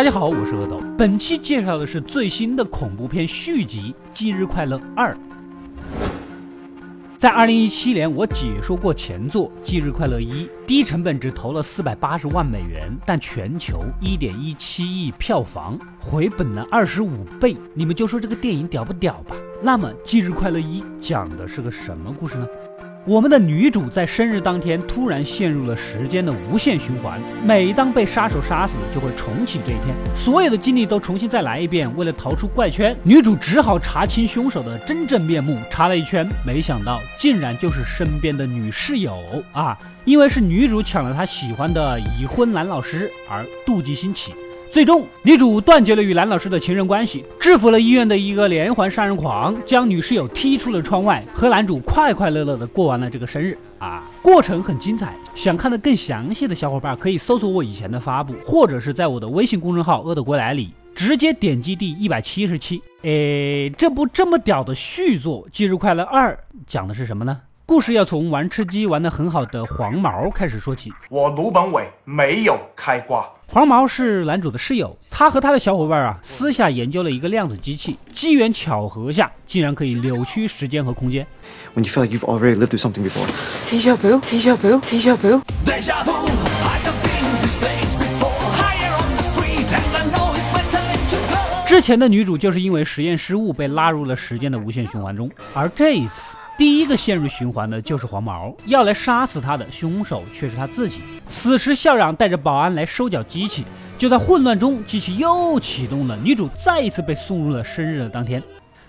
大家好，我是阿斗。本期介绍的是最新的恐怖片续集《忌日快乐二》。在二零一七年，我解说过前作《忌日快乐一》，低成本只投了四百八十万美元，但全球一点一七亿票房，回本了二十五倍。你们就说这个电影屌不屌吧？那么《忌日快乐一》讲的是个什么故事呢？我们的女主在生日当天突然陷入了时间的无限循环，每当被杀手杀死，就会重启这一天，所有的经历都重新再来一遍。为了逃出怪圈，女主只好查清凶手的真正面目。查了一圈，没想到竟然就是身边的女室友啊！因为是女主抢了她喜欢的已婚男老师，而妒忌心起。最终，女主断绝了与男老师的情人关系，制服了医院的一个连环杀人狂，将女室友踢出了窗外，和男主快快乐乐的过完了这个生日啊！过程很精彩，想看的更详细的小伙伴可以搜索我以前的发布，或者是在我的微信公众号“饿的归来”里直接点击第一百七十七。诶，这部这么屌的续作《忌日快乐二》讲的是什么呢？故事要从玩吃鸡玩得很好的黄毛开始说起。我卢本伟没有开挂。黄毛是男主的室友，他和他的小伙伴啊，私下研究了一个量子机器，机缘巧合下，竟然可以扭曲时间和空间。When you feel like you've already lived through something before. Deja vu, deja vu, deja vu. Deja vu, I just been this place before. Higher on the street, and I know it's my time to go. 之前的女主就是因为实验失误被拉入了时间的无限循环中，而这一次。第一个陷入循环的就是黄毛，要来杀死他的凶手却是他自己。此时，校长带着保安来收缴机器，就在混乱中，机器又启动了。女主再一次被送入了生日的当天。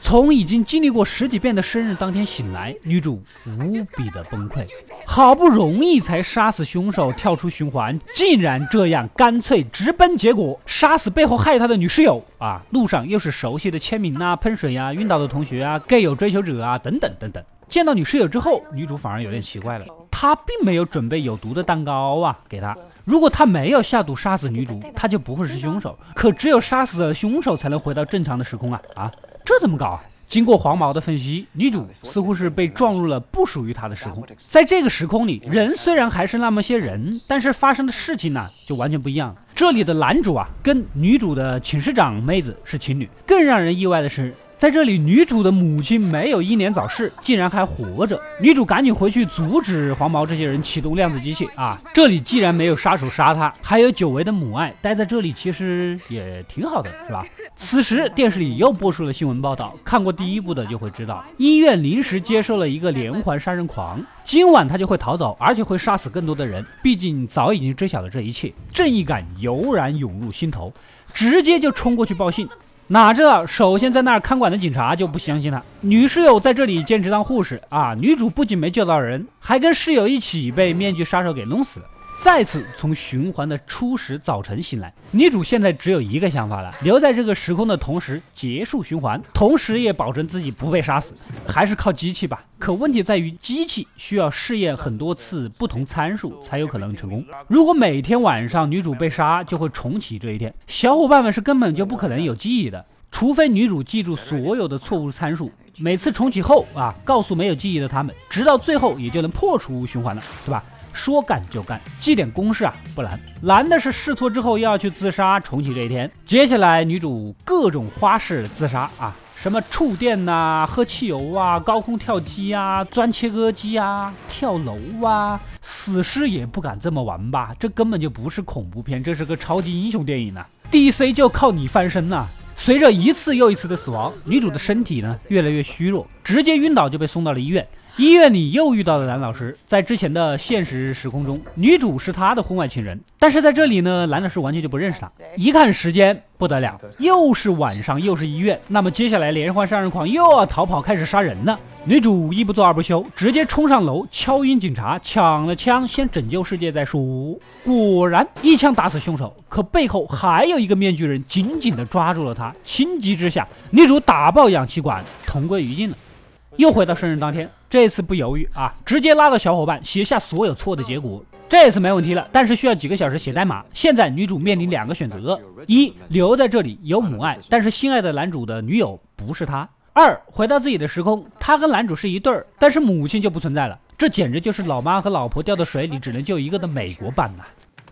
从已经经历过十几遍的生日当天醒来，女主无比的崩溃。好不容易才杀死凶手，跳出循环，竟然这样干脆直奔结果，杀死背后害她的女室友啊！路上又是熟悉的签名啊、喷水呀、晕倒的同学啊、gay 友追求者啊等等等等。见到女室友之后，女主反而有点奇怪了。她并没有准备有毒的蛋糕啊给她。如果他没有下毒杀死女主，他就不会是凶手。可只有杀死了凶手，才能回到正常的时空啊啊！这怎么搞啊？经过黄毛的分析，女主似乎是被撞入了不属于她的时空。在这个时空里，人虽然还是那么些人，但是发生的事情呢就完全不一样。这里的男主啊，跟女主的寝室长妹子是情侣。更让人意外的是。在这里，女主的母亲没有英年早逝，竟然还活着。女主赶紧回去阻止黄毛这些人启动量子机器啊！这里既然没有杀手杀她，还有久违的母爱，待在这里其实也挺好的，是吧？此时电视里又播出了新闻报道，看过第一部的就会知道，医院临时接收了一个连环杀人狂，今晚他就会逃走，而且会杀死更多的人。毕竟早已经知晓了这一切，正义感油然涌入心头，直接就冲过去报信。哪知道，首先在那儿看管的警察就不相信他。女室友在这里兼职当护士啊，女主不仅没救到人，还跟室友一起被面具杀手给弄死了。再次从循环的初始早晨醒来，女主现在只有一个想法了：留在这个时空的同时结束循环，同时也保证自己不被杀死，还是靠机器吧。可问题在于，机器需要试验很多次不同参数才有可能成功。如果每天晚上女主被杀，就会重启这一天，小伙伴们是根本就不可能有记忆的，除非女主记住所有的错误参数，每次重启后啊，告诉没有记忆的他们，直到最后也就能破除循环了，对吧？说干就干，记点公式啊不难，难的是试错之后又要去自杀重启这一天。接下来女主各种花式自杀啊，什么触电呐、喝汽油啊、高空跳机啊、钻切割机啊、跳楼啊，死尸也不敢这么玩吧？这根本就不是恐怖片，这是个超级英雄电影呐！DC 就靠你翻身呐！随着一次又一次的死亡，女主的身体呢越来越虚弱，直接晕倒就被送到了医院。医院里又遇到了男老师，在之前的现实时空中，女主是他的婚外情人，但是在这里呢，男老师完全就不认识她。一看时间不得了，又是晚上，又是医院，那么接下来连环杀人狂又要逃跑，开始杀人了。女主一不做二不休，直接冲上楼，敲晕警察，抢了枪，先拯救世界再说。果然一枪打死凶手，可背后还有一个面具人紧紧地抓住了他。情急之下，女主打爆氧气管，同归于尽了。又回到生日当天，这次不犹豫啊，直接拉到小伙伴写下所有错的结果。这次没问题了，但是需要几个小时写代码。现在女主面临两个选择：一留在这里有母爱，但是心爱的男主的女友不是她；二回到自己的时空，他跟男主是一对儿，但是母亲就不存在了。这简直就是老妈和老婆掉到水里只能救一个的美国版呐！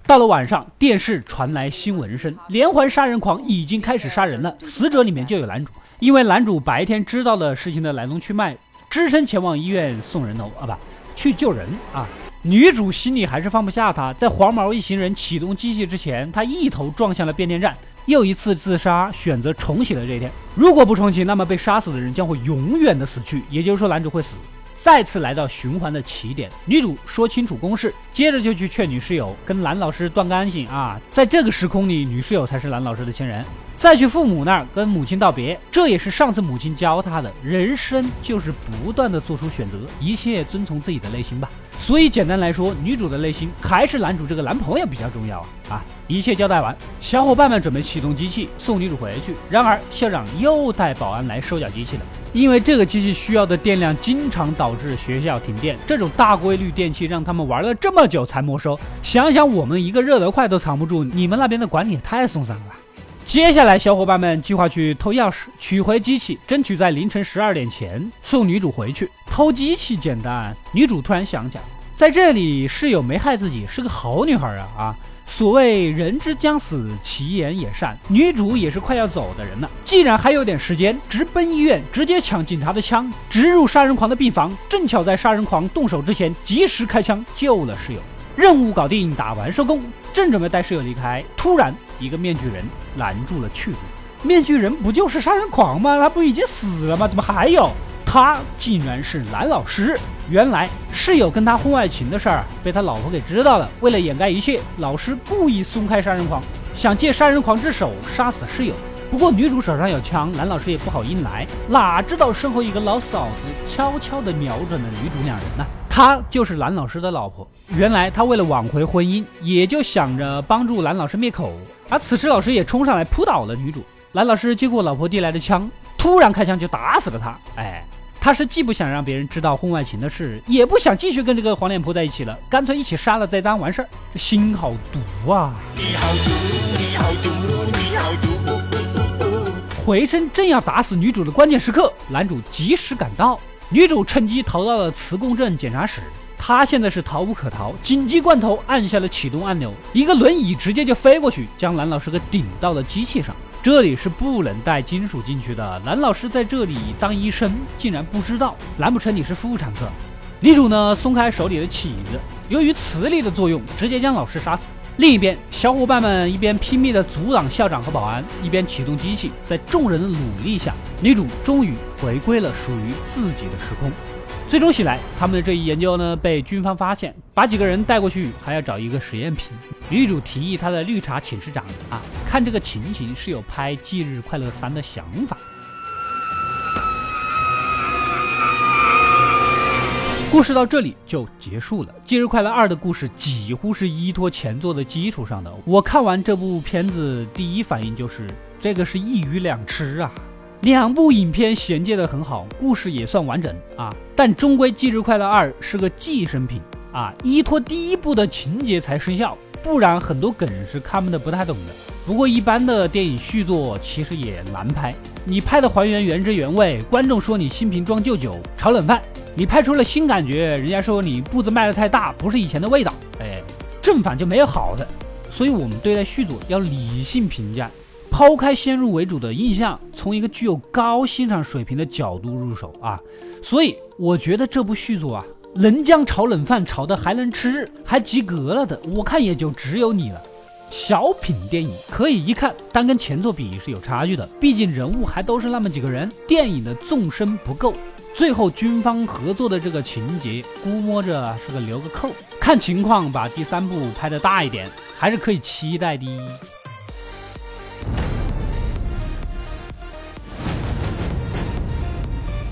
到了晚上，电视传来新闻声，连环杀人狂已经开始杀人了，死者里面就有男主。因为男主白天知道了事情的来龙去脉，只身前往医院送人头啊，不去救人啊。女主心里还是放不下他，在黄毛一行人启动机器之前，他一头撞向了变电站，又一次自杀，选择重启的这一天。如果不重启，那么被杀死的人将会永远的死去，也就是说男主会死。再次来到循环的起点，女主说清楚公式，接着就去劝女室友跟蓝老师断干净啊。在这个时空里，女室友才是蓝老师的亲人。再去父母那儿跟母亲道别，这也是上次母亲教她的。人生就是不断的做出选择，一切遵从自己的内心吧。所以简单来说，女主的内心还是男主这个男朋友比较重要啊啊！一切交代完，小伙伴们准备启动机器送女主回去。然而校长又带保安来收缴机器了，因为这个机器需要的电量经常导致学校停电，这种大规律电器让他们玩了这么久才没收。想想我们一个热得快都藏不住，你们那边的管理也太松散了吧！接下来，小伙伴们计划去偷钥匙，取回机器，争取在凌晨十二点前送女主回去。偷机器简单，女主突然想起来，在这里室友没害自己，是个好女孩啊啊！所谓人之将死，其言也善。女主也是快要走的人了，既然还有点时间，直奔医院，直接抢警察的枪，直入杀人狂的病房，正巧在杀人狂动手之前及时开枪救了室友。任务搞定，打完收工，正准备带室友离开，突然一个面具人拦住了去路。面具人不就是杀人狂吗？他不已经死了吗？怎么还有？他竟然是蓝老师！原来室友跟他婚外情的事儿被他老婆给知道了。为了掩盖一切，老师故意松开杀人狂，想借杀人狂之手杀死室友。不过女主手上有枪，男老师也不好硬来。哪知道身后一个老嫂子悄悄地瞄准了女主两人呢？她就是男老师的老婆。原来她为了挽回婚姻，也就想着帮助男老师灭口。而此时老师也冲上来扑倒了女主。男老师接过老婆递来的枪，突然开枪就打死了她。哎，他是既不想让别人知道婚外情的事，也不想继续跟这个黄脸婆在一起了，干脆一起杀了再脏完事儿。心好毒啊！你好毒，你好毒，你好毒。回身正要打死女主的关键时刻，男主及时赶到。女主趁机逃到了磁共振检查室，她现在是逃无可逃，紧急关头按下了启动按钮，一个轮椅直接就飞过去，将蓝老师给顶到了机器上。这里是不能带金属进去的，蓝老师在这里当医生竟然不知道，难不成你是妇产科？女主呢，松开手里的起子，由于磁力的作用，直接将老师杀死。另一边，小伙伴们一边拼命地阻挡校长和保安，一边启动机器。在众人的努力下，女主终于回归了属于自己的时空。最终醒来，他们的这一研究呢，被军方发现，把几个人带过去，还要找一个实验品。女主提议她的绿茶寝室长啊，看这个情形是有拍《忌日快乐三》的想法。故事到这里就结束了，《忌日快乐二》的故事几乎是依托前作的基础上的。我看完这部片子，第一反应就是这个是一鱼两吃啊！两部影片衔接的很好，故事也算完整啊，但终归《节日快乐二》是个寄生品啊，依托第一部的情节才生效，不然很多梗是看的不太懂的。不过一般的电影续作其实也难拍，你拍的还原原汁原味，观众说你新瓶装旧酒，炒冷饭。你拍出了新感觉，人家说你步子迈得太大，不是以前的味道。哎，正反就没有好的，所以我们对待续作要理性评价，抛开先入为主的印象，从一个具有高欣赏水平的角度入手啊。所以我觉得这部续作啊，能将炒冷饭炒得还能吃，还及格了的，我看也就只有你了。小品电影可以一看，但跟前作比是有差距的，毕竟人物还都是那么几个人，电影的纵深不够。最后军方合作的这个情节，估摸着是个留个扣，看情况把第三部拍的大一点，还是可以期待的。